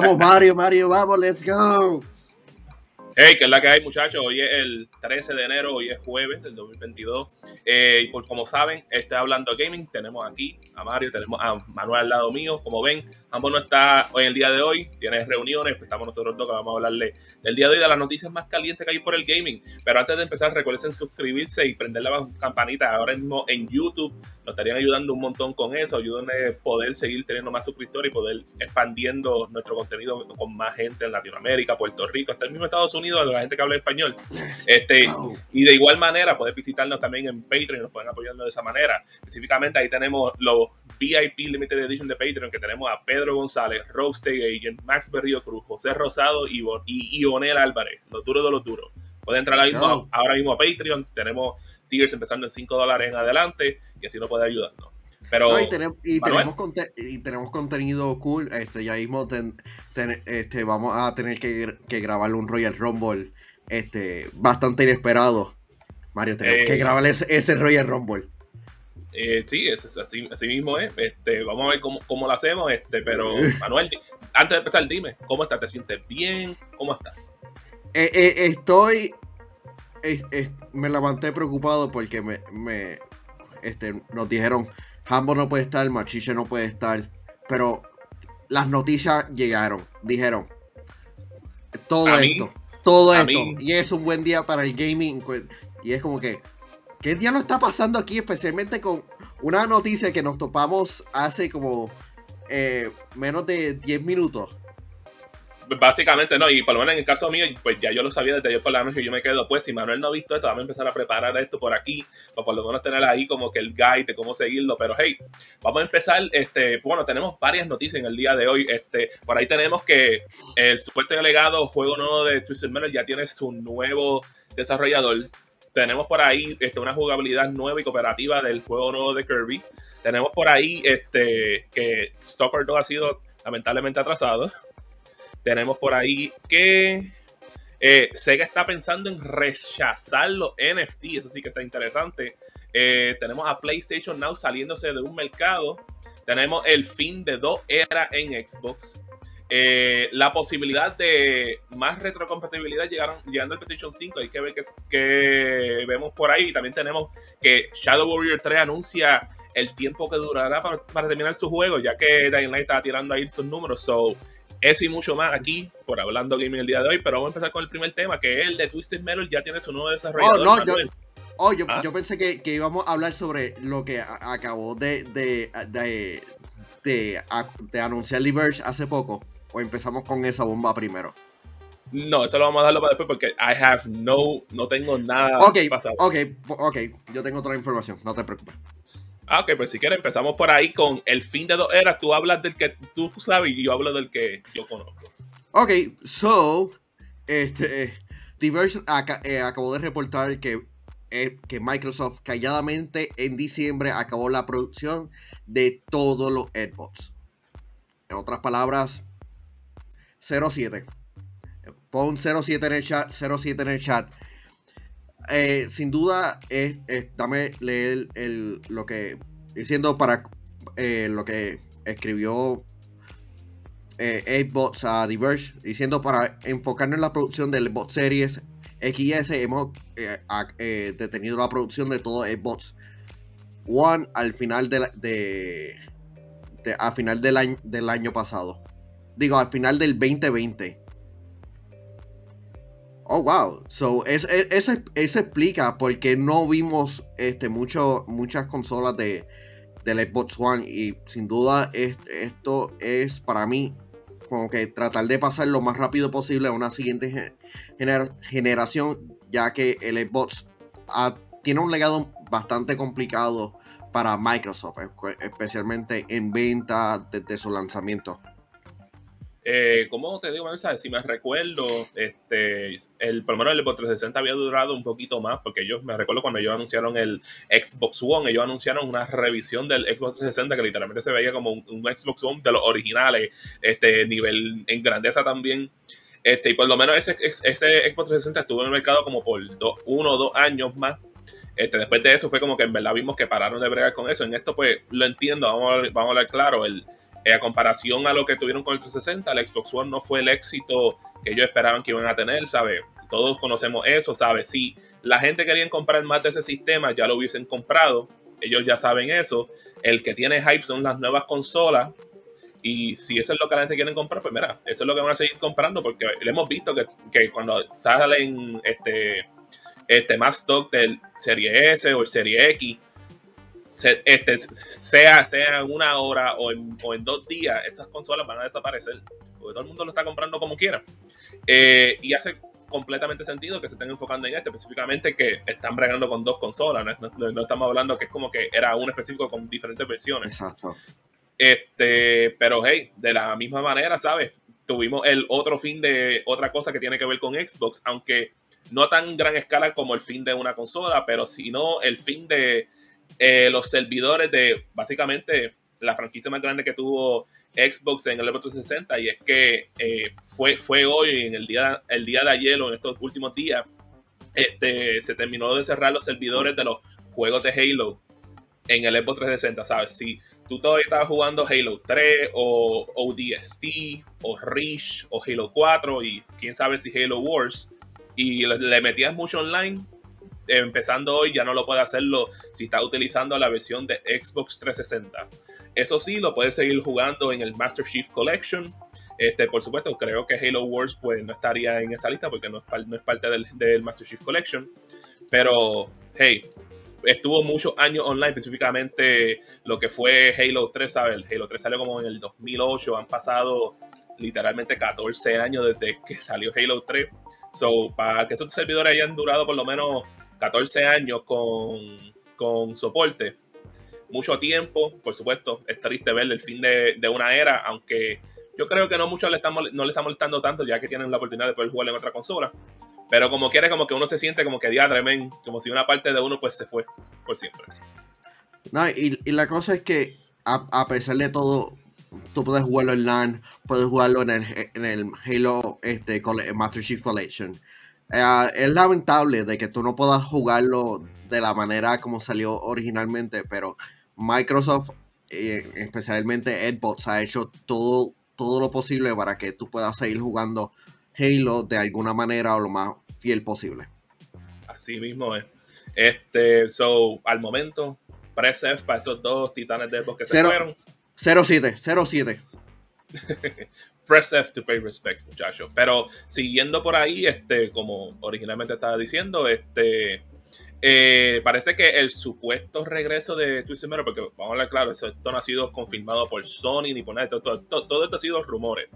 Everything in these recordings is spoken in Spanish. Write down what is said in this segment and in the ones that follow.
Vamos Mario, Mario, vamos, let's go. Hey, que es la que hay, muchachos. Hoy es el 13 de enero, hoy es jueves del 2022. Eh, y por, como saben, estoy hablando gaming. Tenemos aquí a Mario, tenemos a Manuel al lado mío. Como ven, ambos no está hoy en el día de hoy. Tiene reuniones, pues estamos nosotros dos que vamos a hablarle del día de hoy, de las noticias más calientes que hay por el gaming. Pero antes de empezar, recuerden suscribirse y prender la campanita ahora mismo en YouTube nos estarían ayudando un montón con eso, ayúdenme a poder seguir teniendo más suscriptores y poder expandiendo nuestro contenido con más gente en Latinoamérica, Puerto Rico, hasta el mismo Estados Unidos, la gente que habla español. Este, y de igual manera, pueden visitarnos también en Patreon y nos pueden apoyarnos de esa manera. Específicamente ahí tenemos los VIP Limited Edition de Patreon, que tenemos a Pedro González, Roste Agent, Max Berrío Cruz, José Rosado y, y Ionel Álvarez, los duros de los duros. Pueden entrar ahora mismo a Patreon, tenemos tiers empezando en 5 dólares en adelante y así nos puede ayudarnos. Pero, y, tenemos, y, tenemos contenido cool. Este, ya mismo este, vamos a tener que, que grabar un Royal Rumble este, bastante inesperado. Mario, tenemos que eh, grabar ese, Royal Rumble. Eh, sí, es, así, así, mismo es. Este, vamos a ver cómo, cómo, lo hacemos. Este, pero, Manuel, antes de empezar, dime, ¿cómo estás? ¿Te sientes bien? ¿Cómo estás? Eh, eh, estoy me levanté preocupado porque me, me este, nos dijeron, Hambo no puede estar, Machiche no puede estar, pero las noticias llegaron, dijeron, todo esto, todo esto, y es un buen día para el gaming, pues, y es como que, ¿qué día no está pasando aquí? Especialmente con una noticia que nos topamos hace como eh, menos de 10 minutos básicamente no, y por lo menos en el caso mío, pues ya yo lo sabía desde ayer por la noche, yo me quedo, pues si Manuel no ha visto esto, vamos a empezar a preparar esto por aquí, para por lo menos tener ahí como que el guide de cómo seguirlo, pero hey, vamos a empezar, este, bueno, tenemos varias noticias en el día de hoy, este, por ahí tenemos que el supuesto delegado juego nuevo de Twisted Metal ya tiene su nuevo desarrollador, tenemos por ahí este, una jugabilidad nueva y cooperativa del juego nuevo de Kirby. Tenemos por ahí este, que Stalker 2 ha sido lamentablemente atrasado. Tenemos por ahí que eh, Sega está pensando en rechazar los NFT, eso sí que está interesante. Eh, tenemos a PlayStation Now saliéndose de un mercado. Tenemos el fin de dos eras en Xbox. Eh, la posibilidad de más retrocompatibilidad llegaron, llegando al PlayStation 5. Hay que ver qué, vemos por ahí. También tenemos que Shadow Warrior 3 anuncia el tiempo que durará para, terminar su juego, ya que Dying Light está tirando ahí sus números. So, eso y mucho más aquí por Hablando Gaming el día de hoy, pero vamos a empezar con el primer tema, que es el de Twisted Metal, ya tiene su nuevo desarrollador. Oh, no, yo, oh, ah. yo, pensé que, íbamos a hablar sobre lo que acabó de, de, de, de, anunciar Diverge hace poco, o empezamos con esa bomba primero. No, eso lo vamos a darlo para después porque I have no, no tengo nada Ok, pasado. ok, ok, yo tengo otra información, no te preocupes. Ah, ok, pues si quieres empezamos por ahí con el fin de dos eras. Tú hablas del que tú sabes y yo hablo del que yo conozco. Ok, so, este, Diversion eh, acabó de reportar que, eh, que Microsoft calladamente en diciembre acabó la producción de todos los AirPods. En otras palabras, 07. Pon 07 en el chat, 07 en el chat. Eh, sin duda, es, dame leer el, lo que diciendo para eh, lo que escribió eh, bots a Diverge, diciendo para enfocarnos en la producción del bot series XS, hemos eh, detenido la producción de todo bots One al final de, de, a final del año, del año pasado. Digo, al final del 2020. Oh, wow. So, eso, eso, explica por qué no vimos este, mucho, muchas consolas de, del Xbox One. Y sin duda, esto es para mí como que tratar de pasar lo más rápido posible a una siguiente generación, ya que el Xbox tiene un legado bastante complicado para Microsoft, especialmente en venta desde su lanzamiento. Eh, como te digo, Vanessa, si me recuerdo, este, el, por lo menos el Xbox 360 había durado un poquito más, porque yo me recuerdo cuando ellos anunciaron el Xbox One, ellos anunciaron una revisión del Xbox 360 que literalmente se veía como un, Xbox One de los originales, este nivel en grandeza también. Este, y por lo menos ese, ese Xbox 360 estuvo en el mercado como por uno o dos años más. Este, después de eso fue como que en verdad vimos que pararon de bregar con eso. En esto, pues lo entiendo, vamos a, vamos a hablar claro. El, a comparación a lo que tuvieron con el 360, el Xbox One no fue el éxito que ellos esperaban que iban a tener, ¿sabes? Todos conocemos eso, ¿sabes? Si la gente quería comprar más de ese sistema, ya lo hubiesen comprado, ellos ya saben eso. El que tiene hype son las nuevas consolas, y si eso es lo que la gente quiere comprar, pues mira, eso es lo que van a seguir comprando, porque le hemos visto que, que cuando salen este, este más stock del Serie S o el Serie X, este, sea, sea en una hora o en, o en, dos días, esas consolas van a desaparecer, porque todo el mundo lo está comprando como quiera. Eh, y hace completamente sentido que se estén enfocando en este, específicamente que están bregando con dos consolas, no, no, estamos hablando que es como que era un específico con diferentes versiones. Exacto. Este, pero hey, de la misma manera, ¿sabes? Tuvimos el otro fin de otra cosa que tiene que ver con Xbox, aunque no tan gran escala como el fin de una consola, pero sino el fin de eh, los servidores de básicamente la franquicia más grande que tuvo Xbox en el Xbox 360 y es que eh, fue, hoy, en el día, el día de ayer o en estos últimos días, este, se terminó de cerrar los servidores de los juegos de Halo en el Xbox 360, ¿sabes? Si tú todavía estabas jugando Halo 3 o ODST o Reach o Halo 4 y quién sabe si Halo Wars y le, metías mucho online, empezando hoy ya no lo puede hacerlo si está utilizando la versión de Xbox 360. Eso sí, lo puedes seguir jugando en el Master Chief Collection. Este, por supuesto, creo que Halo Wars pues, no estaría en esa lista porque no es, no es parte del, del Master Chief Collection. Pero, hey, estuvo muchos años online, específicamente lo que fue Halo 3, ¿sabes? Halo 3 salió como en el 2008, han pasado literalmente 14 años desde que salió Halo 3. So, para que esos servidores hayan durado por lo menos 14 años con, con soporte, mucho tiempo, por supuesto, es triste ver el fin de, de una era, aunque yo creo que no mucho le estamos, no le está molestando tanto ya que tienen la oportunidad de poder jugar en otra consola. Pero como quiere, como que uno se siente como que diadre, men, como si una parte de uno pues se fue por siempre. No, y, la cosa es que a, pesar de todo, tú puedes jugarlo en LAN, puedes jugarlo en el, en el Halo este, Master Chief Collection. Eh, es lamentable de que tú no puedas jugarlo de la manera como salió originalmente, pero Microsoft, eh, especialmente Xbox, ha hecho todo, todo lo posible para que tú puedas seguir jugando Halo de alguna manera o lo más fiel posible. Así mismo es. Este, so, al momento, press F para esos dos titanes de que se fueron. 07, 07. press F to pay respects, muchachos. Pero siguiendo por ahí, este, como originalmente estaba diciendo, este, eh, parece que el supuesto regreso de Twisted Metal, porque vamos a hablar claro, esto no ha sido confirmado por Sony ni por nada, todo, todo esto ha sido rumores.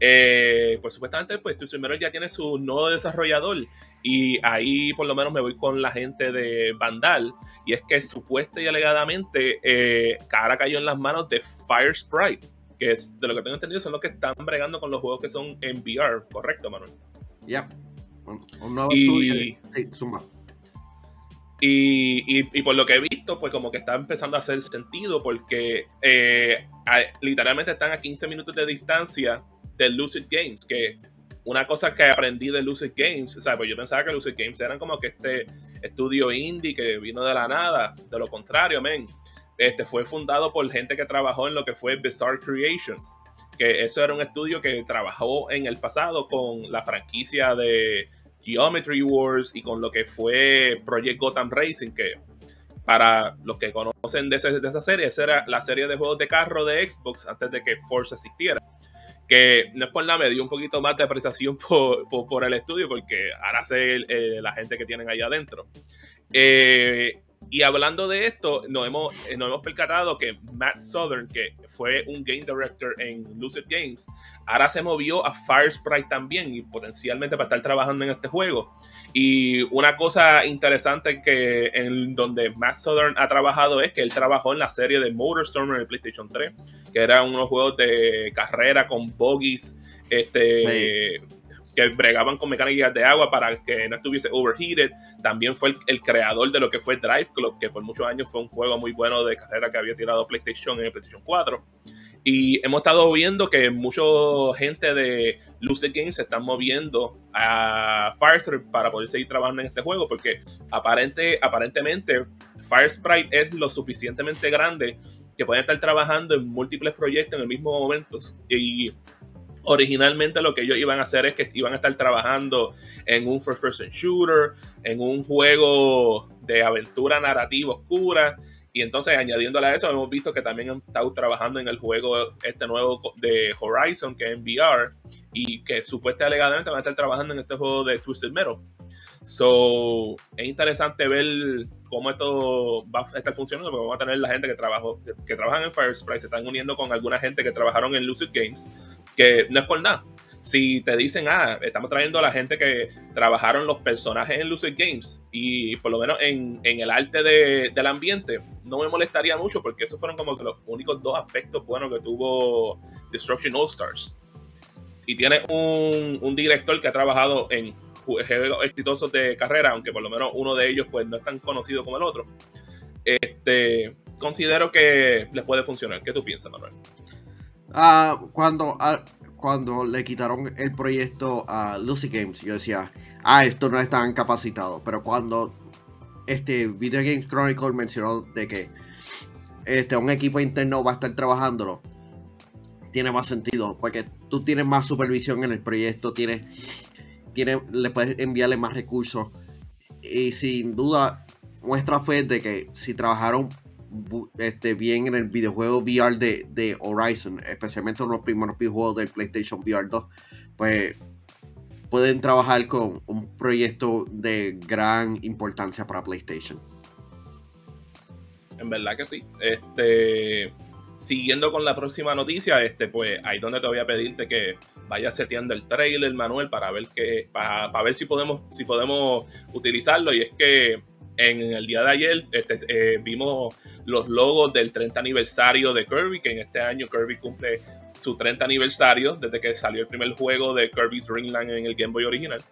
Eh, pues supuestamente, pues tu Metal ya tiene su nuevo desarrollador. Y ahí por lo menos me voy con la gente de Vandal. Y es que supuesta y alegadamente eh, Cara cayó en las manos de Fire Sprite. Que es, de lo que tengo entendido, son los que están bregando con los juegos que son en VR. ¿Correcto, Manuel? Ya. Un, nuevo y, Sí, suma. Y, y, por lo que he visto, pues como que está empezando a hacer sentido porque eh, literalmente están a 15 minutos de distancia de Lucid Games, que una cosa que aprendí de Lucid Games, o sea, pues yo pensaba que Lucid Games eran como que este estudio indie que vino de la nada, de lo contrario, men. Este fue fundado por gente que trabajó en lo que fue Bizarre Creations, que eso era un estudio que trabajó en el pasado con la franquicia de Geometry Wars y con lo que fue Project Gotham Racing, que para los que conocen de, de esa serie, esa era la serie de juegos de carro de Xbox antes de que Force existiera que no es por nada, me dio un poquito más de apreciación por, el estudio, porque ahora sé eh, la gente que tienen ahí adentro. Eh, y hablando de esto, nos hemos, eh, nos hemos percatado que Matt Southern, que fue un game director en Lucid Games, ahora se movió a Fire Sprite también y potencialmente para estar trabajando en este juego. Y una cosa interesante que en donde Matt Southern ha trabajado es que él trabajó en la serie de Motorstorm en el PlayStation 3, que eran unos juegos de carrera con bogies, este, que bregaban con mecánicas de agua para que no estuviese overheated. También fue el, creador de lo que fue Drive Club, que por muchos años fue un juego muy bueno de carrera que había tirado PlayStation en el PlayStation 4. Y hemos estado viendo que mucha gente de Lucid Games se están moviendo a Firesprite para poder seguir trabajando en este juego, porque aparente, aparentemente Firesprite es lo suficientemente grande que pueden estar trabajando en múltiples proyectos en el mismo momento. Y originalmente lo que ellos iban a hacer es que iban a estar trabajando en un first person shooter, en un juego de aventura narrativa oscura. Y entonces añadiéndole a eso, hemos visto que también han estado trabajando en el juego este nuevo de Horizon, que es en VR, y que supuestamente alegadamente van a estar trabajando en este juego de Twisted Metal. So, es interesante ver cómo esto va a estar funcionando, porque vamos a tener la gente que trabajó, que, trabajan en Firesprite, se están uniendo con alguna gente que trabajaron en Lucid Games, que no es por nada. Si te dicen, ah, estamos trayendo a la gente que trabajaron los personajes en Lucid Games y por lo menos en, el arte del ambiente, no me molestaría mucho porque esos fueron como que los únicos dos aspectos buenos que tuvo Destruction All Stars. Y tiene un director que ha trabajado en juegos exitosos de carrera, aunque por lo menos uno de ellos pues no es tan conocido como el otro, este, considero que les puede funcionar. ¿Qué tú piensas, Manuel? Ah, cuando, ah, cuando le quitaron el proyecto a Lucy Games, yo decía, ah, esto no están capacitados. Pero cuando este Video Games Chronicle mencionó de que este, un equipo interno va a estar trabajándolo, tiene más sentido, porque tú tienes más supervisión en el proyecto, tienes le puedes enviarle más recursos. Y sin duda muestra fe de que si trabajaron este, bien en el videojuego VR de, Horizon, especialmente en los primeros videojuegos del PlayStation VR 2, pues pueden trabajar con un proyecto de gran importancia para PlayStation. En verdad que sí. Este, siguiendo con la próxima noticia, este, pues ahí donde te voy a pedirte que vaya seteando el trailer, Manuel, para ver que, para, ver si podemos, si podemos utilizarlo. Y es que en el día de ayer este, eh, vimos los logos del 30 aniversario de Kirby, que en este año Kirby cumple su 30 aniversario desde que salió el primer juego de Kirby's Dream Land en el Game Boy original.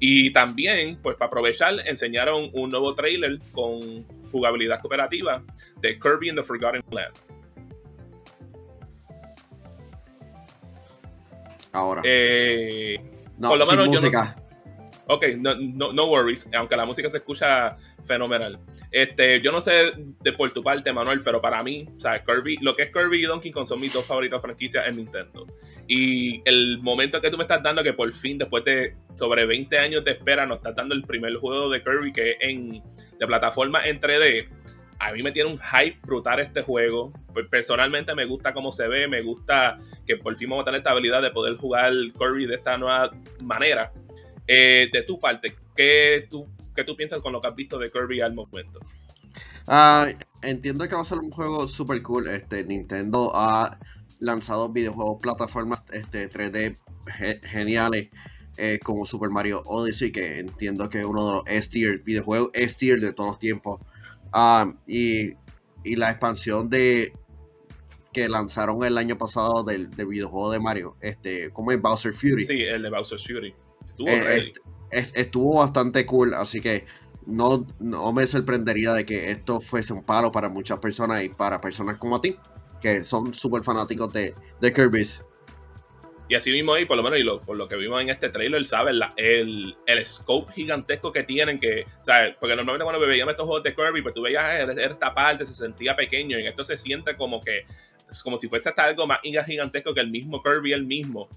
Y también, pues para aprovechar, enseñaron un nuevo trailer con jugabilidad cooperativa de Kirby in the Forgotten Land. Ahora. Eh, no, por lo menos música. ok, no, no, worries, aunque la música se escucha fenomenal. Este, yo no sé de por tu parte, Manuel, pero para mí, o sea, Kirby, lo que es Kirby y Donkey Kong son mis dos favoritas franquicias en Nintendo. Y el momento que tú me estás dando, que por fin, después de sobre 20 años de espera, nos estás dando el primer juego de Kirby que es en, de plataforma en 3D a mí me tiene un hype brutal este juego. Personalmente me gusta cómo se ve, me gusta que por fin vamos a tener esta habilidad de poder jugar Kirby de esta nueva manera. Eh, de tu parte, ¿qué tú, ¿qué tú piensas con lo que has visto de Kirby al momento? Ah, entiendo que va a ser un juego super cool. Este, Nintendo ha lanzado videojuegos, plataformas este, 3D geniales. Eh, como Super Mario Odyssey, que entiendo que es uno de los S-tier videojuegos S-tier de todos los tiempos. Ah, y, la expansión de que lanzaron el año pasado del, videojuego de Mario, este, como es Bowser Fury. Sí, el de Bowser Fury. Estuvo, bastante cool, así que no, no me sorprendería de que esto fuese un palo para muchas personas y para personas como a ti, que son súper fanáticos de, de Kirby's. Y así mismo ahí, por lo menos, y por lo que vimos en este trailer, ¿sabes? el, el scope gigantesco que tienen, que, ¿sabes? Porque normalmente cuando veíamos estos juegos de Kirby, pues tú veías eh, esta parte, se sentía pequeño, y en esto se siente como que, como si fuese hasta algo más gigantesco que el mismo Kirby el mismo.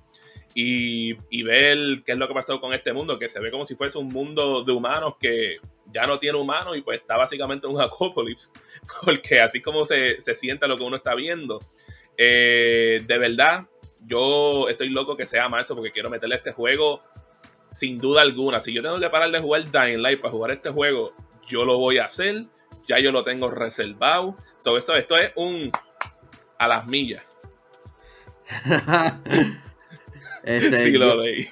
Y, y, ver qué es lo que ha pasado con este mundo, que se ve como si fuese un mundo de humanos que ya no tiene humanos y pues está básicamente en un apocalipsis, porque así como se, se siente lo que uno está viendo. Eh, de verdad, yo estoy loco que sea marzo porque quiero meterle este juego sin duda alguna. Si yo tengo que parar de jugar Dying Light para jugar este juego, yo lo voy a hacer. Ya yo lo tengo reservado. So, esto, esto es un a las millas. este, sí, lo leí.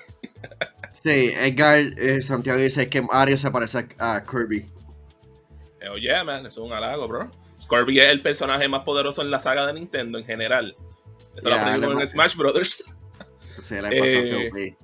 sí, Edgar eh, Santiago dice que Mario se parece a, Kirby. Oye, oh, man, eso es un halago, bro. Kirby es el personaje más poderoso en la saga de Nintendo en general. Eso lo aprendimos en Smash Brothers. Sí, eh,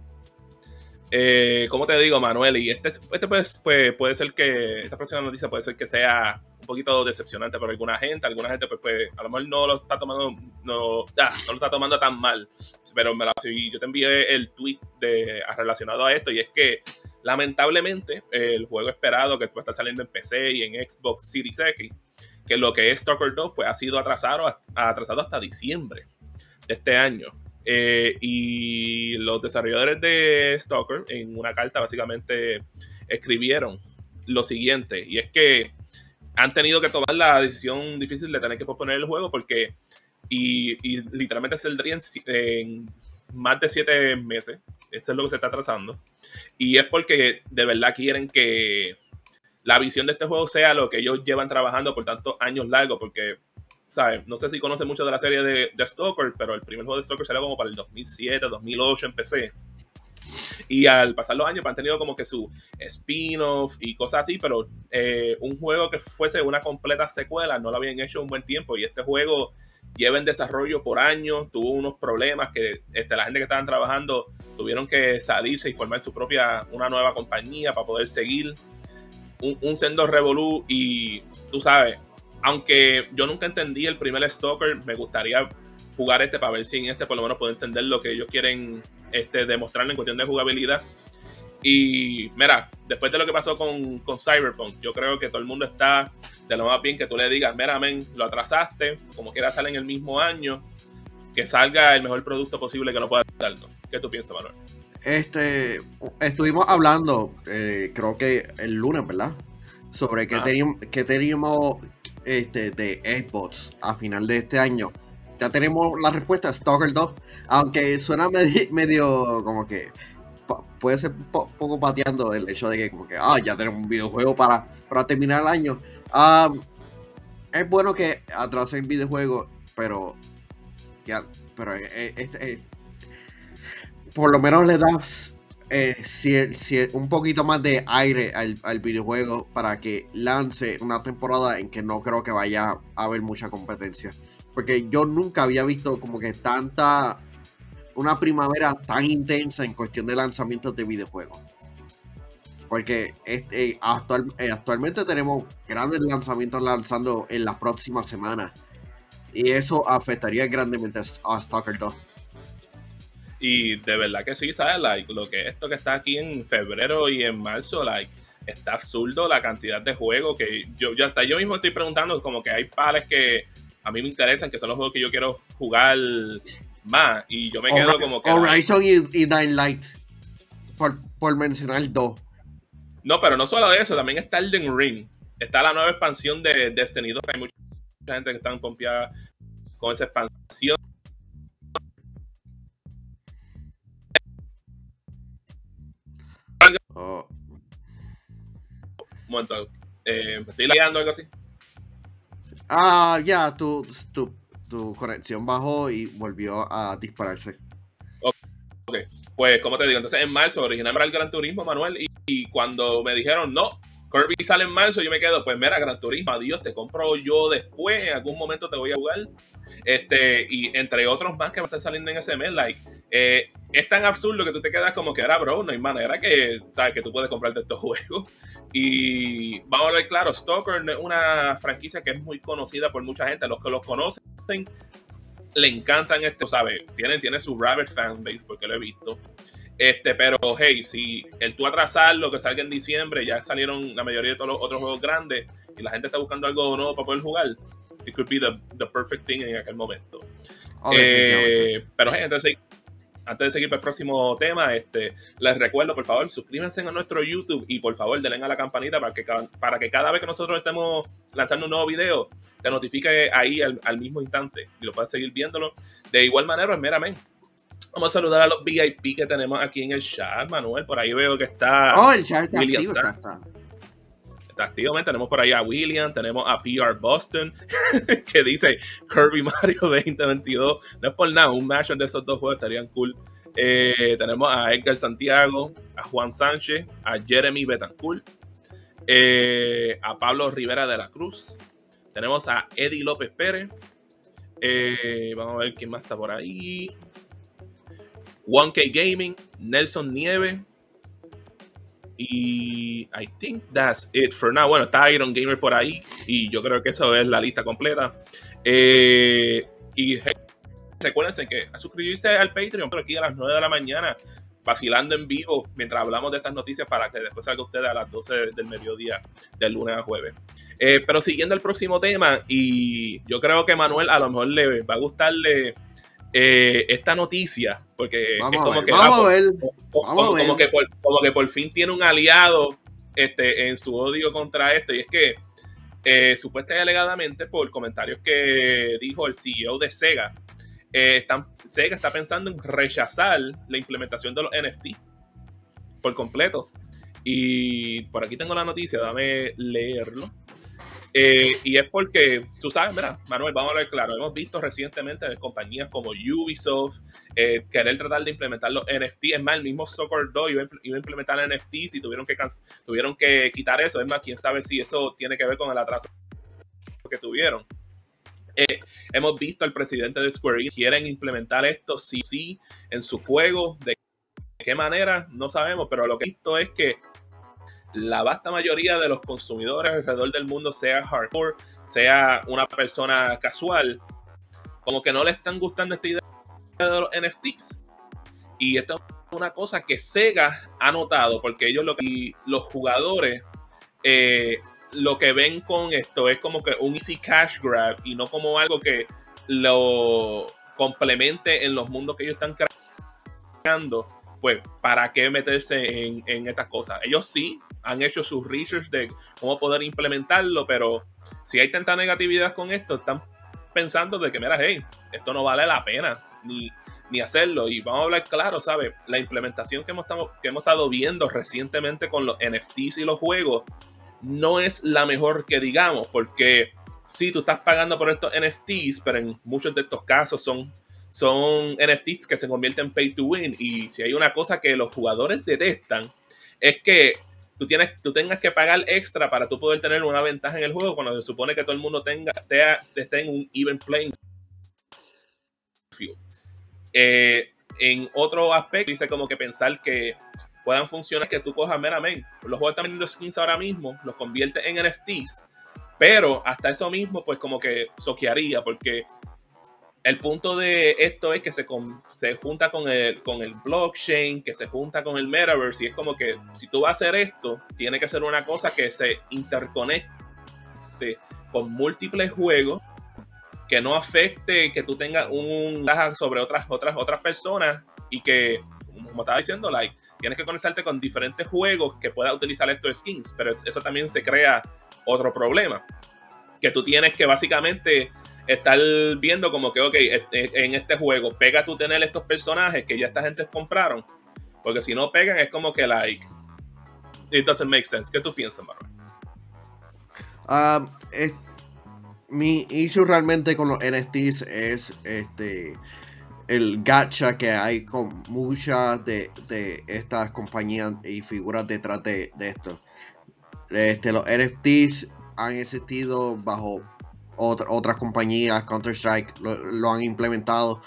eh, ¿Cómo te digo, Manuel? Y este, este pues, pues, puede ser que, esta próxima noticia puede ser que sea un poquito decepcionante para alguna gente. Alguna gente, pues, pues a lo mejor no lo está tomando, no, no lo está tomando tan mal. Pero me la, yo te envié el tweet de, relacionado a esto y es que lamentablemente el juego esperado que puede estar saliendo en PC y en Xbox Series X que lo que es Stalker 2 pues ha sido atrasado, atrasado hasta diciembre este año. Eh, y los desarrolladores de Stalker en una carta básicamente escribieron lo siguiente, y es que han tenido que tomar la decisión difícil de tener que posponer el juego porque, y, literalmente saldría en, en más de siete meses, eso es lo que se está trazando, y es porque de verdad quieren que la visión de este juego sea lo que ellos llevan trabajando por tantos años largos, porque No sé si conoce mucho de la serie de, de, Stalker, pero el primer juego de Stalker salió como para el 2007, 2008 en PC. Y al pasar los años han tenido como que su spin-off y cosas así, pero eh, un juego que fuese una completa secuela no lo habían hecho un buen tiempo. Y este juego lleva en desarrollo por años, tuvo unos problemas que este, la gente que estaban trabajando tuvieron que salirse y formar su propia, una nueva compañía para poder seguir. Un, un sendo revolú y tú sabes, aunque yo nunca entendí el primer Stalker, me gustaría jugar este para ver si en este por lo menos puedo entender lo que ellos quieren este, demostrar en cuestión de jugabilidad. Y mira, después de lo que pasó con, con, Cyberpunk, yo creo que todo el mundo está de lo más bien que tú le digas, mira, men, lo atrasaste, como quiera sale en el mismo año, que salga el mejor producto posible que lo pueda darnos. ¿Qué tú piensas, Manuel? Este, estuvimos hablando, eh, creo que el lunes, ¿verdad? Sobre que teníamos, que teníamos este, de Xbox a final de este año ya tenemos la respuesta, Stalker 2. Aunque suena medio, como que puede ser un poco pateando el hecho de que como que ah, ya tenemos un videojuego para, para terminar el año. es bueno que atrasen videojuegos, pero ya, pero eh, eh, este, eh, por lo menos le das un poquito más de aire al, videojuego para que lance una temporada en que no creo que vaya a haber mucha competencia. Porque yo nunca había visto como que tanta. Una primavera tan intensa en cuestión de lanzamientos de videojuegos. Porque actual, eh, actualmente tenemos grandes lanzamientos lanzando en las próximas semanas. Y eso afectaría grandemente a Stalker 2. Y de verdad que sí, ¿sabes? Like, lo que esto que está aquí en febrero y en marzo, like, está absurdo la cantidad de juegos que yo, yo hasta yo mismo estoy preguntando como que hay pares que a mí me interesan, que son los juegos que yo quiero jugar más. Y yo me quedo como que. Horizon y, y Dying Light. Por, por mencionar dos. No, pero no solo eso, también está Elden Ring. Está la nueva expansión de Destiny 2. Hay mucha gente que está pompeada con esa expansión. Oh. Un momento. Eh, ¿Estoy lagueando algo así? Ah, ya, tu, tu, tu, conexión bajó y volvió a dispararse. Ok, pues como te digo, entonces en marzo originalmente el Gran Turismo, Manuel, y, cuando me dijeron, no, Kirby sale en marzo, yo me quedo, pues mira, Gran Turismo, adiós, te compro yo después, en algún momento te voy a jugar. Este, y entre otros más que van a estar saliendo en ese mes, like, eh, es tan absurdo que tú te quedas como que era, bro, no hay manera que, sabes, que tú puedes comprarte estos juegos. Y vamos a ver, claro, Stalker es una franquicia que es muy conocida por mucha gente. Los que los conocen le encantan esto, ¿sabes? Tiene, tiene su rabbit fanbase porque lo he visto. Este, pero hey, si el tú atrasarlo, que salga en diciembre, ya salieron la mayoría de todos los otros juegos grandes y la gente está buscando algo nuevo para poder jugar, it could be the, the perfect thing en aquel momento. eh, pero hey, entonces antes de seguir para el próximo tema, este, les recuerdo, por favor, suscríbanse a nuestro YouTube y por favor denle a la campanita para que, para que cada vez que nosotros estemos lanzando un nuevo video, te notifique ahí al, mismo instante y lo puedas seguir viéndolo. De igual manera, meramente. Vamos a saludar a los VIP que tenemos aquí en el chat, Manuel. Por ahí veo que está. Oh, el chat está activo, está activamente. Tenemos por ahí a William, tenemos a PR Boston, que dice Kirby Mario 2022. No es por nada, un match de esos dos juegos estarían cool. Eh, tenemos a Edgar Santiago, a Juan Sánchez, a Jeremy Betancourt, eh, a Pablo Rivera de la Cruz. Tenemos a Eddie López Pérez. Eh, vamos a ver quién más está por ahí. 1K Gaming, Nelson Nieve, y I think that's it for now. Bueno, está Iron Gamer por ahí y yo creo que eso es la lista completa. Eh, y recuérdense que a suscribirse al Patreon por aquí a las 9 de la mañana, vacilando en vivo mientras hablamos de estas noticias para que después salga usted a las 12 del mediodía, del lunes a jueves. Eh, pero siguiendo el próximo tema, y yo creo que Manuel a lo mejor le va a gustarle eh, esta noticia, porque es como que, como, que por, como que por fin tiene un aliado este, en su odio contra esto, y es que eh, supuestamente y alegadamente por comentarios que dijo el CEO de Sega, eh, Sega está pensando en rechazar la implementación de los NFT por completo. Y por aquí tengo la noticia, dame leerlo. Eh, y es porque, tú sabes, mira, Manuel, vamos a ver claro, hemos visto recientemente compañías como Ubisoft eh, querer tratar de implementar los NFT. Es más, el mismo Soccer 2 iba, a implementar NFTs y tuvieron que, tuvieron que quitar eso. Es más, quién sabe si eso tiene que ver con el atraso que tuvieron. Eh, hemos visto al presidente de Square Enix quieren implementar esto sí, sí, en su juego. ¿De qué manera? No sabemos, pero lo que he visto es que la vasta mayoría de los consumidores alrededor del mundo, sea hardcore, sea una persona casual, como que no le están gustando esta idea de los NFTs. Y esta es una cosa que Sega ha notado, porque ellos lo que los jugadores eh, lo que ven con esto es como que un easy cash grab y no como algo que lo complemente en los mundos que ellos están creando. Pues, ¿para qué meterse en, en estas cosas? Ellos sí han hecho sus research de cómo poder implementarlo, pero si hay tanta negatividad con esto, están pensando de que, mira, hey, esto no vale la pena ni, ni hacerlo. Y vamos a hablar claro, ¿sabes? La implementación que hemos, estado, que hemos estado viendo recientemente con los NFTs y los juegos no es la mejor que digamos, porque sí, tú estás pagando por estos NFTs, pero en muchos de estos casos son, son NFTs que se convierten en pay to win. Y si hay una cosa que los jugadores detestan, es que tú, tienes, tú tengas que pagar extra para tú poder tener una ventaja en el juego cuando se supone que todo el mundo tenga, esté, en un even playing. Eh, en otro aspecto, dice como que pensar que puedan funcionar que tú cojas meramente. Los juegos están vendiendo skins ahora mismo, los convierte en NFTs, pero hasta eso mismo, pues como que soquearía, porque el punto de esto es que se, se junta con el, con el blockchain, que se junta con el metaverse, y es como que si tú vas a hacer esto, tiene que ser una cosa que se interconecte con múltiples juegos, que no afecte que tú tengas un sobre otras, otras, otras personas y que, como estaba diciendo, like, tienes que conectarte con diferentes juegos que puedas utilizar estos skins, pero eso también se crea otro problema, que tú tienes que básicamente estar viendo como que, ok, en este juego, pega tú tener estos personajes que ya esta gente compraron. Porque si no pegan, es como que, like, it doesn't make sense. ¿Qué tú piensas, Manuel? Um, mi issue realmente con los NFTs es este el gacha que hay con muchas de, estas compañías y figuras detrás de, esto. Este, los NFTs han existido bajo otras compañías, Counter-Strike, lo, han implementado.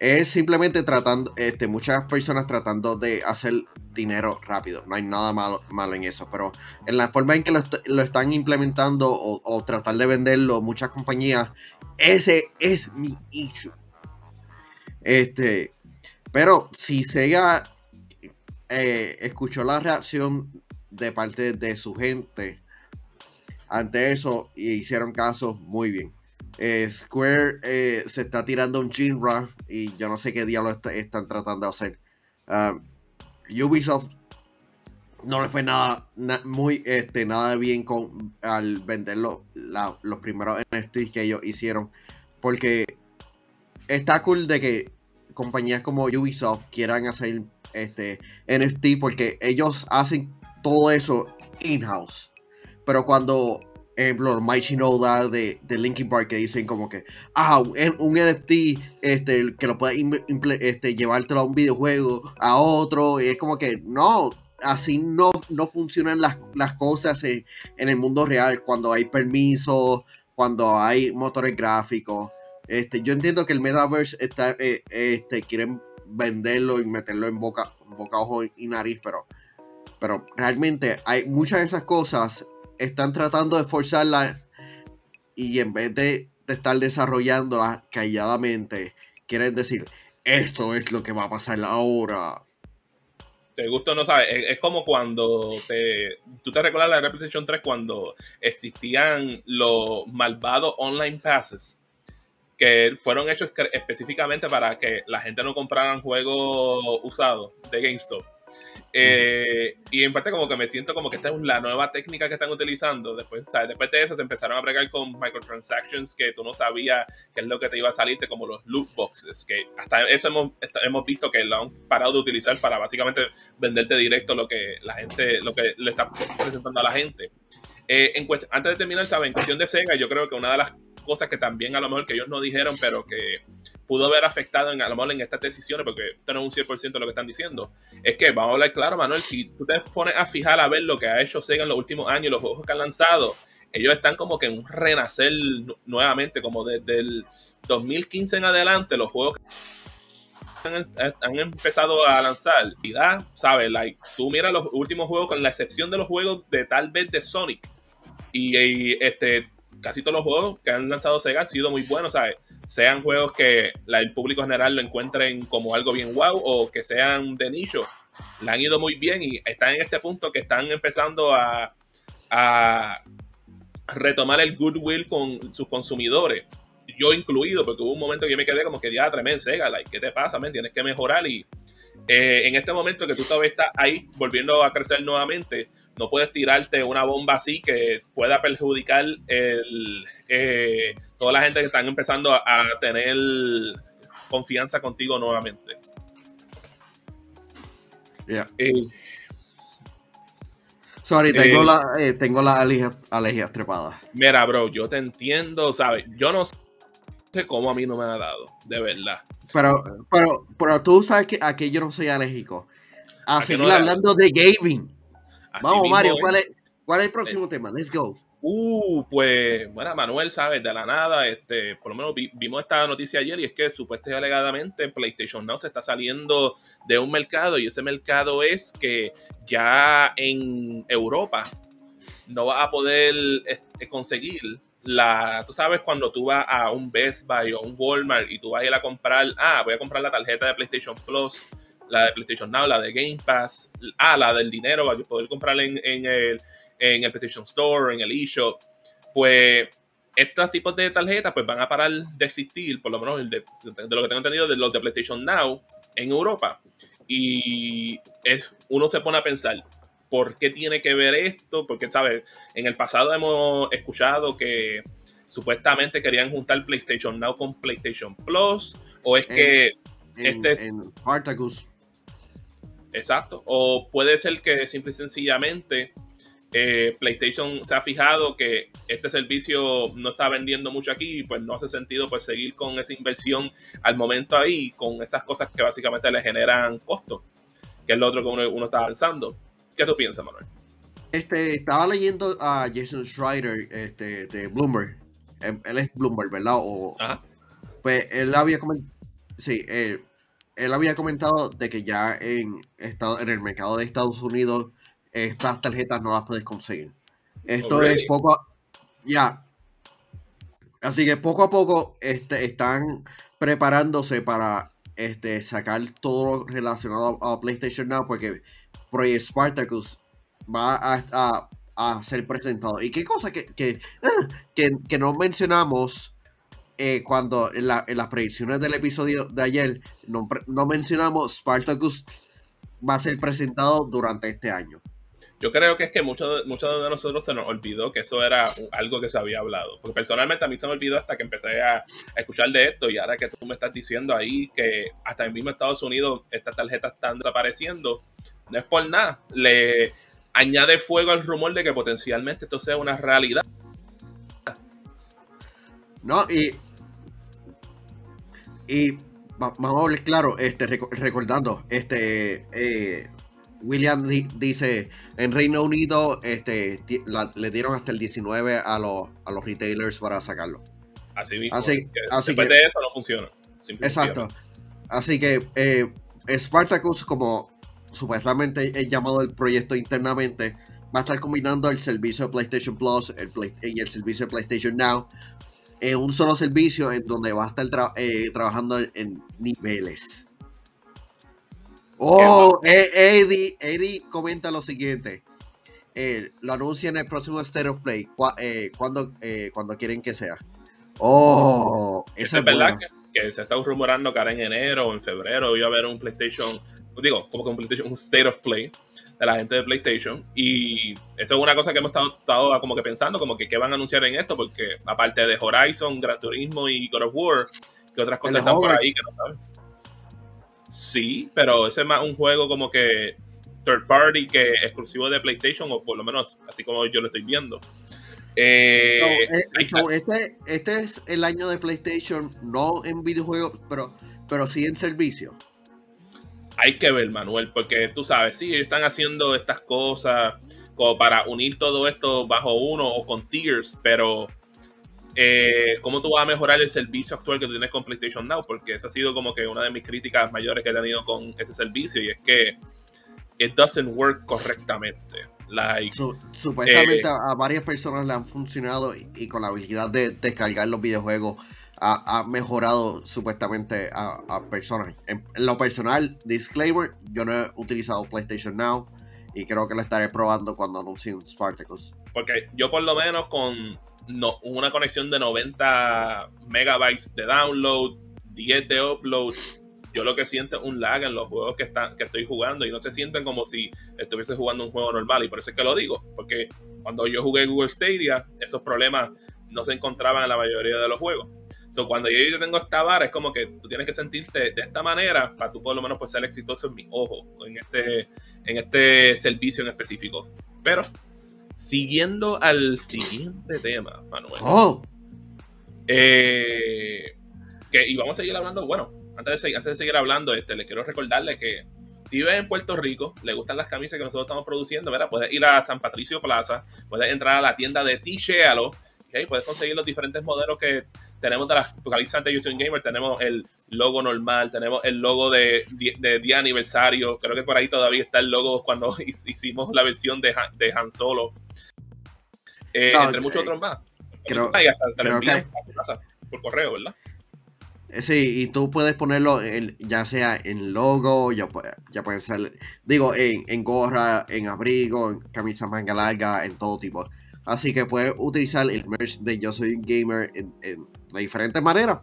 Es simplemente tratando, este, muchas personas tratando de hacer dinero rápido. No hay nada malo, malo en eso. Pero en la forma en que lo, están implementando o, tratar de venderlo, muchas compañías, ese es mi issue. Este, pero si Sega eh, escuchó la reacción de parte de su gente ante eso hicieron caso muy bien. Eh, Square eh, se está tirando un Jinra y yo no sé qué día lo están tratando de hacer. Um, Ubisoft no le fue nada, muy este, nada bien con al vender los primeros NFTs que ellos hicieron. Porque está cool de que compañías como Ubisoft quieran hacer este NFT porque ellos hacen todo eso in-house. Pero cuando, ejemplo, Mighty Noda de, de Linkin Park que dicen como que, ah, un, NFT este, que lo puedes este, llevártelo a un videojuego, a otro, y es como que, no, así no, no funcionan las, cosas en, el mundo real, cuando hay permisos, cuando hay motores gráficos. Este, yo entiendo que el metaverse está, eh, este, quieren venderlo y meterlo en boca, boca, ojo y nariz, pero, pero realmente hay muchas de esas cosas están tratando de forzarla y en vez de, estar desarrollándola calladamente, quieren decir, esto es lo que va a pasar ahora. te gusta o no sabes, es, como cuando te, tú te recuerdas la PlayStation 3 cuando existían los malvados online passes que fueron hechos específicamente para que la gente no comprara juegos usados de GameStop. Eh, y en parte como que me siento como que esta es la nueva técnica que están utilizando. Después, después de eso se empezaron a bregar con microtransactions que tú no sabías qué es lo que te iba a salirte, como los loot boxes, que hasta eso hemos, hemos visto que lo han parado de utilizar para básicamente venderte directo lo que la gente, lo que le está presentando a la gente. Eh, antes de terminar, ¿saben? En cuestión de Sega, yo creo que una de las cosas que también a lo mejor que ellos no dijeron, pero que pudo haber afectado en, a lo mejor en estas decisiones, porque esto no es un 100% de lo que están diciendo, es que, vamos a hablar claro, Manuel, si tú te pones a fijar a ver lo que ha hecho Sega en los últimos años, los juegos que han lanzado, ellos están como que en un renacer nuevamente, como desde el 2015 en adelante, los juegos que han, empezado a lanzar, y da, ¿sabes? Like, tú miras los últimos juegos, con la excepción de los juegos de tal vez de Sonic, y, este casi todos los juegos que han lanzado Sega han sido muy buenos, ¿sabes? sean juegos que el público general lo encuentren como algo bien wow o que sean de nicho. Le han ido muy bien y están en este punto que están empezando a, retomar el goodwill con sus consumidores. Yo incluido, porque hubo un momento que yo me quedé como que ya tremendo Sega, like, ¿qué te pasa? Me tienes que mejorar y eh, en este momento que tú todavía estás ahí volviendo a crecer nuevamente, no puedes tirarte una bomba así que pueda perjudicar el, eh, toda la gente que están empezando a, tener confianza contigo nuevamente. Eh, Sorry, tengo, eh, la, tengo las alergias, trepadas. Mira, bro, yo te entiendo, ¿sabes? Yo no sé cómo a mí no me ha dado, de verdad. Pero, pero, pero tú sabes que aquí yo no soy alérgico. A, seguir hablando de gaming. Vamos, Mario, ¿cuál es, ¿cuál es el próximo tema? Let's go. Uh, pues, bueno, Manuel, ¿sabes? De la nada, este, por lo menos vimos esta noticia ayer y es que supuestamente alegadamente PlayStation Now se está saliendo de un mercado y ese mercado es que ya en Europa no va a poder este, conseguir la, tú sabes, cuando tú vas a un Best Buy o un Walmart y tú vas a ir a comprar, ah, voy a comprar la tarjeta de PlayStation Plus, la de PlayStation Now, la de Game Pass, ah, la del dinero para poder comprar en, en el en el PlayStation Store, en el eShop, pues estos tipos de tarjetas pues van a parar de existir, por lo menos de, lo que tengo entendido de los de PlayStation Now en Europa. Y es, uno se pone a pensar, ¿por qué tiene que ver esto? Porque, ¿sabes? En el pasado hemos escuchado que supuestamente querían juntar PlayStation Now con PlayStation Plus, o es que este es... En Exacto. O puede ser que simple y sencillamente eh, PlayStation se ha fijado que este servicio no está vendiendo mucho aquí y pues no hace sentido pues seguir con esa inversión al momento ahí con esas cosas que básicamente le generan costo, que es lo otro que uno, está pensando. ¿Qué tú piensas, Manuel? Este, estaba leyendo a Jason Schreider este, de Bloomberg. Él, es Bloomberg, ¿verdad? O, Pues él había comentado, sí, él, él había comentado de que ya en, estado, en el mercado de Estados Unidos estas tarjetas no las puedes conseguir. Esto es poco. Ya. Así que poco a poco este, están preparándose para este, sacar todo relacionado a, PlayStation Now porque Project Spartacus va a, ser presentado. Y qué cosa que, que, ah, no mencionamos eh, cuando en, las predicciones del episodio de ayer, no, no mencionamos Spartacus va a ser presentado durante este año. Yo creo que es que muchos mucho de nosotros se nos olvidó que eso era algo que se había hablado. Porque personalmente a mí se me olvidó hasta que empecé a, escuchar de esto y ahora que tú me estás diciendo ahí que hasta en mismo Estados Unidos estas tarjetas están desapareciendo, no es por nada. Le añade fuego al rumor de que potencialmente esto sea una realidad. No, y. Y vamos a hablar claro, este, recordando, este. Eh, William dice, en Reino Unido este, le dieron hasta el 19 a los, a los retailers para sacarlo. Así mismo. Así, después de eso no funciona. Exacto. Así que eh, Spartacus, como supuestamente es llamado el proyecto internamente, va a estar combinando el servicio de PlayStation Plus el y el servicio de PlayStation Now en un solo servicio en donde va a estar eh, trabajando en niveles. Oh, eh, Eddie, Eddie comenta lo siguiente. Eh, lo anuncian en el próximo State of Play. Eh, cuando, cuando quieren que sea. Oh, es verdad que, se está rumorando que ahora en enero o en febrero iba a haber un PlayStation, digo, como que un PlayStation, un State of Play de la gente de PlayStation. Y eso es una cosa que hemos estado, estado como que pensando, como que qué van a anunciar en esto, porque aparte de Horizon, Gran Turismo y God of War, que otras cosas están por ahí que no saben. Sí, pero ese es más un juego como que third party que exclusivo de PlayStation, o por lo menos así como yo lo estoy viendo. Eh, eh, este, este es el año de PlayStation, no en videojuegos, pero, pero sí en servicio. Hay que ver, Manuel, porque tú sabes, sí, están haciendo estas cosas como para unir todo esto bajo uno o con tiers, pero eh, ¿cómo tú vas a mejorar el servicio actual que tú tienes con PlayStation Now? Porque eso ha sido como que una de mis críticas mayores que he tenido con ese servicio y es que it doesn't work correctamente. supuestamente eh, a, varias personas le han funcionado y, con la habilidad de descargar los videojuegos ha, mejorado supuestamente a, personas. En, lo personal, disclaimer, yo no he utilizado PlayStation Now y creo que lo estaré probando cuando anuncien Spartacus. Porque yo por lo menos con no, una conexión de 90 megabytes de download, 10 de upload. Yo lo que siento es un lag en los juegos que, están, que estoy jugando y no se sienten como si estuviese jugando un juego normal. Y por eso es que lo digo, porque cuando yo jugué Google Stadia, esos problemas no se encontraban en la mayoría de los juegos. So, cuando yo, tengo esta vara, es como que tú tienes que sentirte de esta manera para tú por lo menos pues, ser exitoso en mi ojo, en este, en este servicio en específico. Pero Siguiendo al siguiente tema, Manuel. Oh. Eh, que, y vamos a seguir hablando, bueno, antes de, antes de seguir hablando, este, le quiero recordarle que si vives en Puerto Rico, le gustan las camisas que nosotros estamos produciendo, ¿verdad? Puedes ir a San Patricio Plaza, puedes entrar a la tienda de Puedes conseguir los diferentes modelos que tenemos de las localizantes de User Gamer, tenemos el logo normal, tenemos el logo de, de, día aniversario, creo que por ahí todavía está el logo cuando hicimos la versión de, de Han Solo, eh, entre muchos otros más. Creo, que... por correo, ¿verdad? Eh, sí, y tú puedes ponerlo ya sea en logo, ya, ya pueden ser, digo, en, en gorra, en abrigo, en camisa manga larga, en todo tipo. Así que puedes utilizar el merch de Yo Soy Gamer en, de diferentes maneras.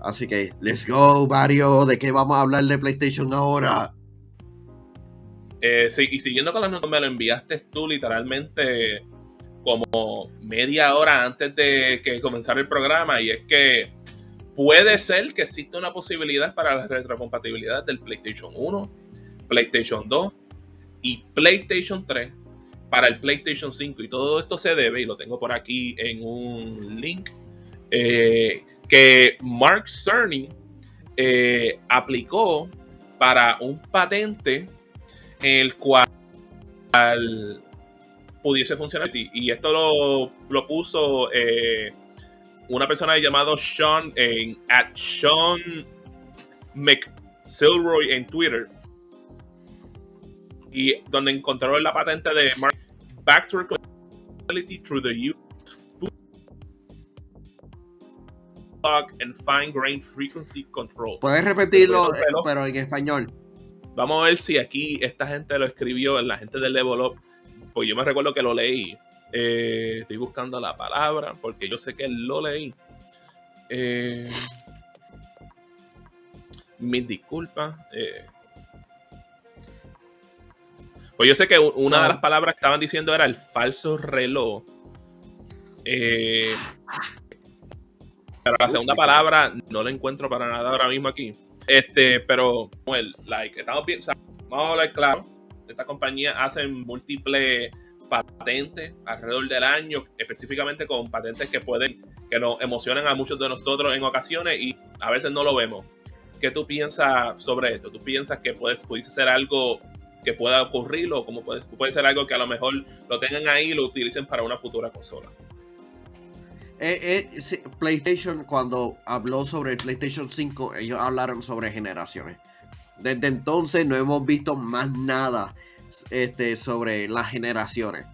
Así que, let's go, Mario. ¿De qué vamos a hablar de PlayStation ahora? Eh, sí, y siguiendo con las notas, me lo enviaste tú literalmente como media hora antes de que comenzara el programa. Y es que puede ser que exista una posibilidad para la retrocompatibilidad del PlayStation 1, PlayStation 2 y PlayStation 3 para el PlayStation 5. Y todo esto se debe, y lo tengo por aquí en un link eh, que Mark Cerny eh, aplicó para un patente en el cual pudiese funcionar. Y esto lo, puso eh, una persona llamado Sean en at Sean McSilroy en Twitter. Y donde encontró la patente de Mark Baxter through the use and fine grain frequency control. Puedes repetirlo, pero en español. Vamos a ver si aquí esta gente lo escribió, la gente del Level Up. Pues yo me recuerdo que lo leí. Eh, estoy buscando la palabra porque yo sé que lo leí. Eh, mis disculpas. Eh. Pues yo sé que una de las palabras que estaban diciendo era el falso reloj. Eh, pero la segunda palabra no la encuentro para nada ahora mismo aquí. Este, pero, well, like, estamos bien, vamos a hablar claro. Esta compañía hace múltiples patentes alrededor del año, específicamente con patentes que pueden, que nos emocionan a muchos de nosotros en ocasiones y a veces no lo vemos. ¿Qué tú piensas sobre esto? ¿Tú piensas que puedes, pudiese ser algo que pueda ocurrir o como puede, puede ser algo que a lo mejor lo tengan ahí y lo utilicen para una futura consola? Eh, eh, PlayStation, cuando habló sobre el PlayStation 5, ellos hablaron sobre generaciones. Desde entonces no hemos visto más nada este, sobre las generaciones.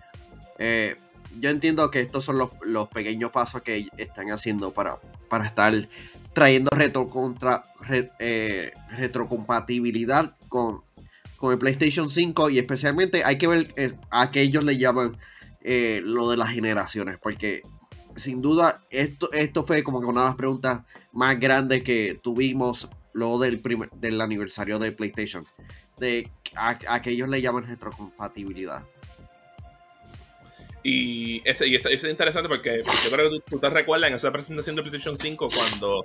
Eh, yo entiendo que estos son los, pequeños pasos que están haciendo para, para estar trayendo retro retrocompatibilidad con con el PlayStation 5 y especialmente hay que ver eh, a qué ellos le llaman eh, lo de las generaciones, porque sin duda esto, esto fue como que una de las preguntas más grandes que tuvimos luego del, del aniversario de PlayStation, de a, qué ellos le llaman retrocompatibilidad. Y, ese, y eso, es interesante porque yo creo que tú, te recuerdas en esa presentación de PlayStation 5 cuando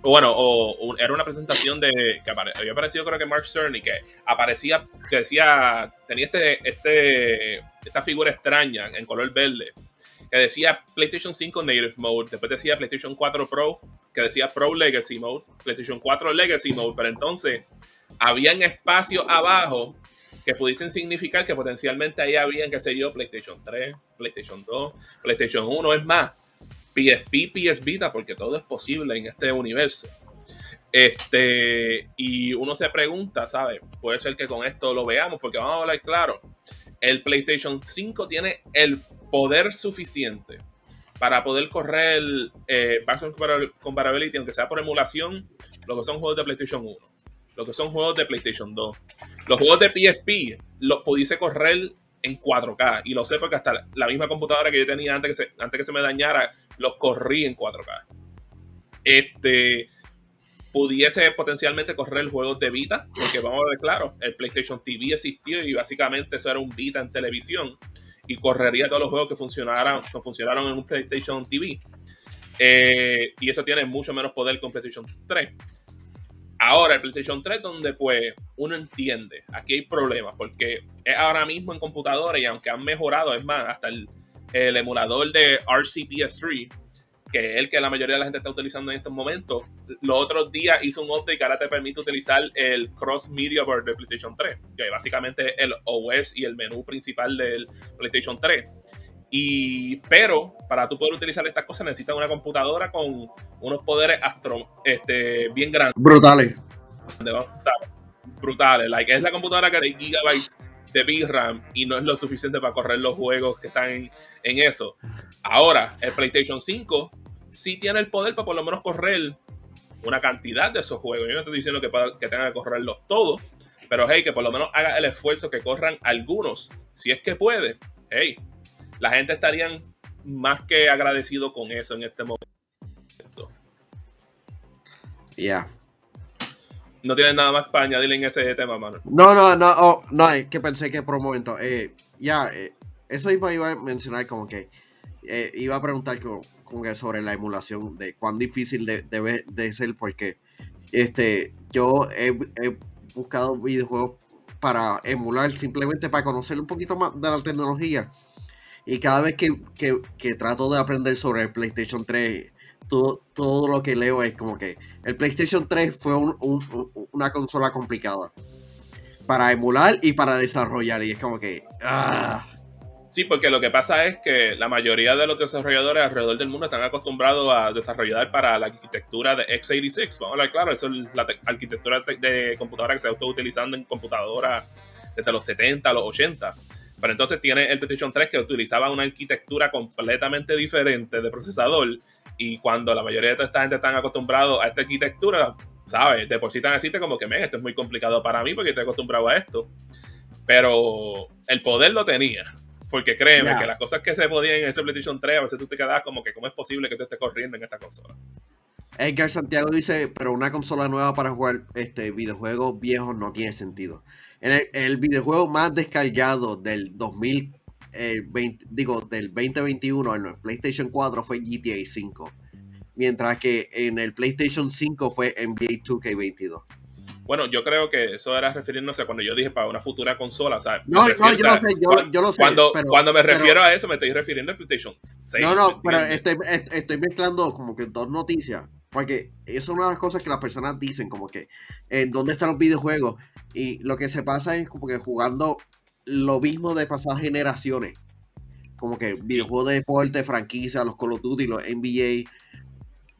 bueno, o, era una presentación de que había aparecido creo que Mark Cerny que aparecía, que decía, tenía este, este, esta figura extraña en color verde, que decía PlayStation 5 Native Mode, después decía PlayStation 4 Pro, que decía Pro Legacy Mode, PlayStation 4 Legacy Mode, pero entonces habían espacios abajo que pudiesen significar que potencialmente ahí habían, qué sé yo, PlayStation 3, PlayStation 2, PlayStation 1, es más, PSP, PS Vita, porque todo es posible en este universo. Este, y uno se pregunta, ¿sabes? Puede ser que con esto lo veamos, porque vamos a hablar claro. El PlayStation 5 tiene el poder suficiente para poder correr el eh, Comparability, aunque sea por emulación, lo que son juegos de PlayStation 1, lo que son juegos de PlayStation 2. Los juegos de PSP los pudiese correr en 4K. Y lo sé porque hasta la misma computadora que yo tenía antes que se, antes que se me dañara, los corrí en 4K. Este pudiese potencialmente correr juegos de Vita, porque vamos a ver claro, el PlayStation TV existió y básicamente eso era un Vita en televisión y correría todos los juegos que funcionaran, que funcionaron en un PlayStation TV. Eh, y eso tiene mucho menos poder que un PlayStation 3. Ahora, el PlayStation 3, donde pues uno entiende, aquí hay problemas, porque es ahora mismo en computadora y aunque han mejorado, es más, hasta el, emulador de RCPS3, que es el que la mayoría de la gente está utilizando en estos momentos, los otros días hizo un update que ahora te permite utilizar el Cross Media Board de PlayStation 3, que básicamente es el OS y el menú principal del PlayStation 3. Y, pero para tú poder utilizar estas cosas necesitas una computadora con unos poderes astro, este, bien grandes. Brutales. Brutales. Like, es la computadora que tiene gigabytes de VRAM y no es lo suficiente para correr los juegos que están en, eso. Ahora, el PlayStation 5 sí tiene el poder para por lo menos correr una cantidad de esos juegos. Yo no estoy diciendo que, que tenga que correrlos todos, pero hey, que por lo menos haga el esfuerzo que corran algunos, si es que puede. Hey, la gente estaría más que agradecido con eso en este momento. Ya. No tienes nada más para añadir en ese tema, mano. No, no, no, oh, no, es que pensé que por un momento, eh, ya, eh, eso iba, a mencionar como que, eh, iba a preguntar como, que sobre la emulación, de cuán difícil debe de, ser, porque este, yo he, he buscado videojuegos para emular, simplemente para conocer un poquito más de la tecnología. Y cada vez que, trato de aprender sobre el PlayStation 3, todo, todo, lo que leo es como que el PlayStation 3 fue una consola complicada para emular y para desarrollar. Y es como que... Ah. Sí, porque lo que pasa es que la mayoría de los desarrolladores alrededor del mundo están acostumbrados a desarrollar para la arquitectura de x86. Vamos a hablar claro, eso es la arquitectura de computadora que se está utilizando en computadoras desde los 70 los 80. Pero entonces tiene el PlayStation 3 que utilizaba una arquitectura completamente diferente de procesador. Y cuando la mayoría de esta gente están acostumbrados a esta arquitectura, ¿sabes? De por sí tan así, como que, me esto es muy complicado para mí porque estoy acostumbrado a esto. Pero el poder lo tenía. Porque créeme que las cosas que se podían en ese PlayStation 3, a veces tú te quedas como que, ¿cómo es posible que tú estés corriendo en esta consola? Edgar Santiago dice, pero una consola nueva para jugar este videojuegos viejos no tiene sentido. El, el videojuego más descargado del 2020, eh, digo, del 2021 en el PlayStation 4 fue GTA 5. Mientras que en el PlayStation 5 fue NBA 2K22. Bueno, yo creo que eso era refiriéndose a cuando yo dije para una futura consola. O sea, no, no, yo, lo sé, yo, lo sé. Cuando, cuando me refiero a eso, me estoy refiriendo al PlayStation 6. No, no, pero estoy, estoy mezclando como que dos noticias. Porque eso es una de las cosas que las personas dicen, como que en dónde están los videojuegos. Y lo que se pasa es como que jugando lo mismo de pasadas generaciones. Como que videojuegos de deporte, franquicia, los Call of Duty, los NBA.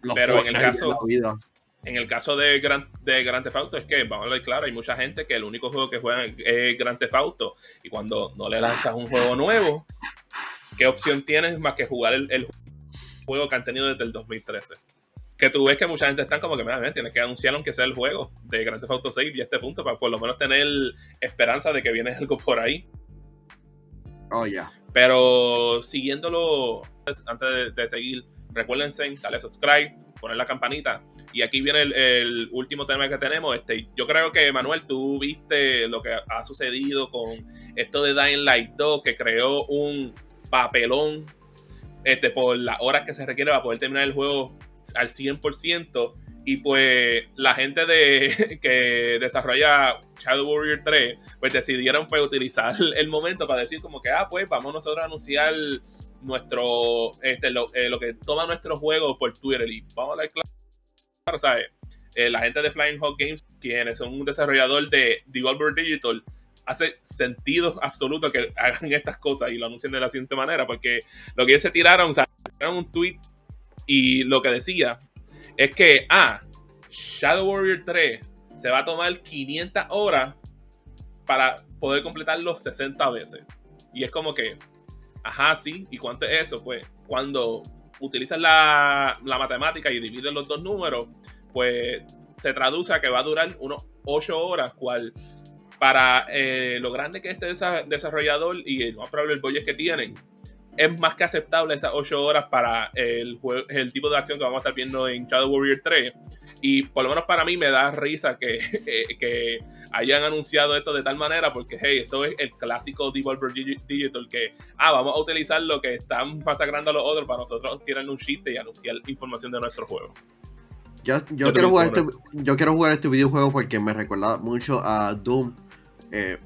Los Pero en el caso. En el caso de Grand, de Grand Theft Auto es que, vamos a ver claro, hay mucha gente que el único juego que juegan es Grand Theft Auto. Y cuando no le lanzas un juego nuevo, ¿qué opción tienes más que jugar el, el juego que han tenido desde el 2013? Que tú ves que mucha gente está como que, mira, tienes que anunciar aunque sea el juego de Grand Theft Auto 6 y este punto para por lo menos tener esperanza de que viene algo por ahí. Oh, ya. Pero siguiéndolo, antes de, seguir, recuérdense, darle subscribe, poner la campanita. Y aquí viene el, último tema que tenemos. Este, yo creo que, Manuel, tú viste lo que ha sucedido con esto de Dying Light 2, que creó un papelón este, por las horas que se requiere para poder terminar el juego al 100%. Y pues la gente de, que desarrolla Shadow Warrior 3, pues decidieron pues, utilizar el momento para decir como que, ah, pues vamos nosotros a anunciar nuestro, este, lo, eh, que toma nuestro juego por Twitter. Y vamos a dar claro, ¿sabes? Eh, la gente de Flying Hawk Games, quienes son un desarrollador de Devolver Digital, hace sentido absoluto que hagan estas cosas y lo anuncien de la siguiente manera, porque lo que ellos se tiraron, o sea, un tweet y lo que decía es que, ah, Shadow Warrior 3 se va a tomar 500 horas para poder completar los 60 veces. Y es como que, ajá, sí, ¿y cuánto es eso? Pues cuando utilizas la, la matemática y divides los dos números, pues se traduce a que va a durar unos 8 horas, cual para eh, lo grande que es este desarrollador y el más probable el que tienen, es más que aceptable esas 8 horas para el, el tipo de acción que vamos a estar viendo en Shadow Warrior 3. Y por lo menos para mí me da risa que, que hayan anunciado esto de tal manera, porque hey, eso es el clásico Devolver Digital, que ah, vamos a utilizar lo que están masacrando a los otros para nosotros tirarle un chiste y anunciar información de nuestro juego. Yo, yo, quiero jugar este, yo quiero jugar este videojuego porque me recuerda mucho a Doom eh,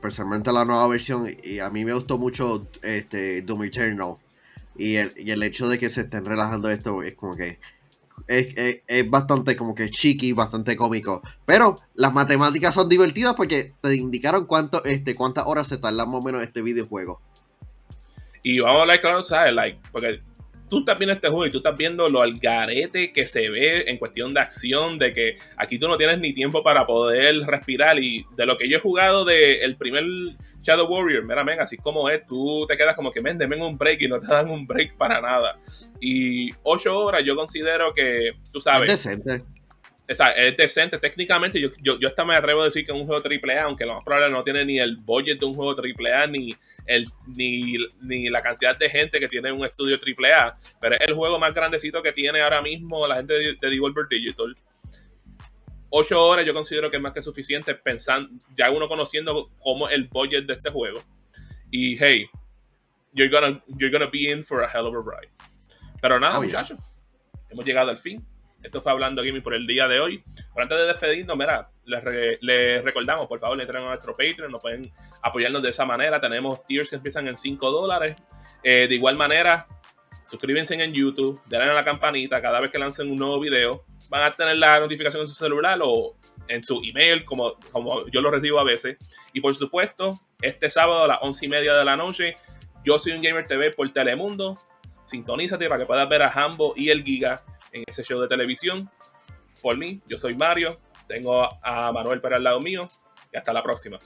personalmente la nueva versión y a mí me gustó mucho este Doom Eternal y el, y el hecho de que se estén relajando esto es como que es, bastante como que chiqui, bastante cómico. Pero las matemáticas son divertidas porque te indicaron cuánto, este, cuántas horas se tarda más o menos este videojuego. Y vamos a hablar claro, ¿sabes? Like, porque tú estás viendo este juego y tú estás viendo lo algarete que se ve en cuestión de acción, de que aquí tú no tienes ni tiempo para poder respirar. Y de lo que yo he jugado del el primer Shadow Warrior, mira, men, así como es, tú te quedas como que, men, denme un break y no te dan un break para nada. Y ocho horas yo considero que, tú sabes... Es decente es decente. Técnicamente, yo, yo, yo hasta me atrevo a decir que es un juego AAA, aunque lo más probable no tiene ni el budget de un juego AAA, ni, el, ni, ni la cantidad de gente que tiene un estudio AAA. Pero es el juego más grandecito que tiene ahora mismo la gente de, Devolver Digital. Ocho horas yo considero que es más que suficiente pensando, ya uno conociendo cómo el budget de este juego. Y hey, you're gonna, you're gonna be in for a hell of a ride. Pero nada, oh, muchachos, hemos llegado al fin esto fue Hablando Gaming por el día de hoy. Pero antes de despedirnos, mira, les, recordamos, por favor, entren a nuestro Patreon, nos pueden apoyarnos de esa manera. Tenemos tiers que empiezan en 5 dólares. Eh, de igual manera, suscríbanse en YouTube, denle a la campanita cada vez que lancen un nuevo video. Van a tener la notificación en su celular o en su email, como, como yo lo recibo a veces. Y por supuesto, este sábado a las 11 y media de la noche, yo soy un Gamer TV por Telemundo. Sintonízate para que puedas ver a Hambo y el Giga en ese show de televisión. Por mí, yo soy Mario, tengo a Manuel para al lado mío y hasta la próxima.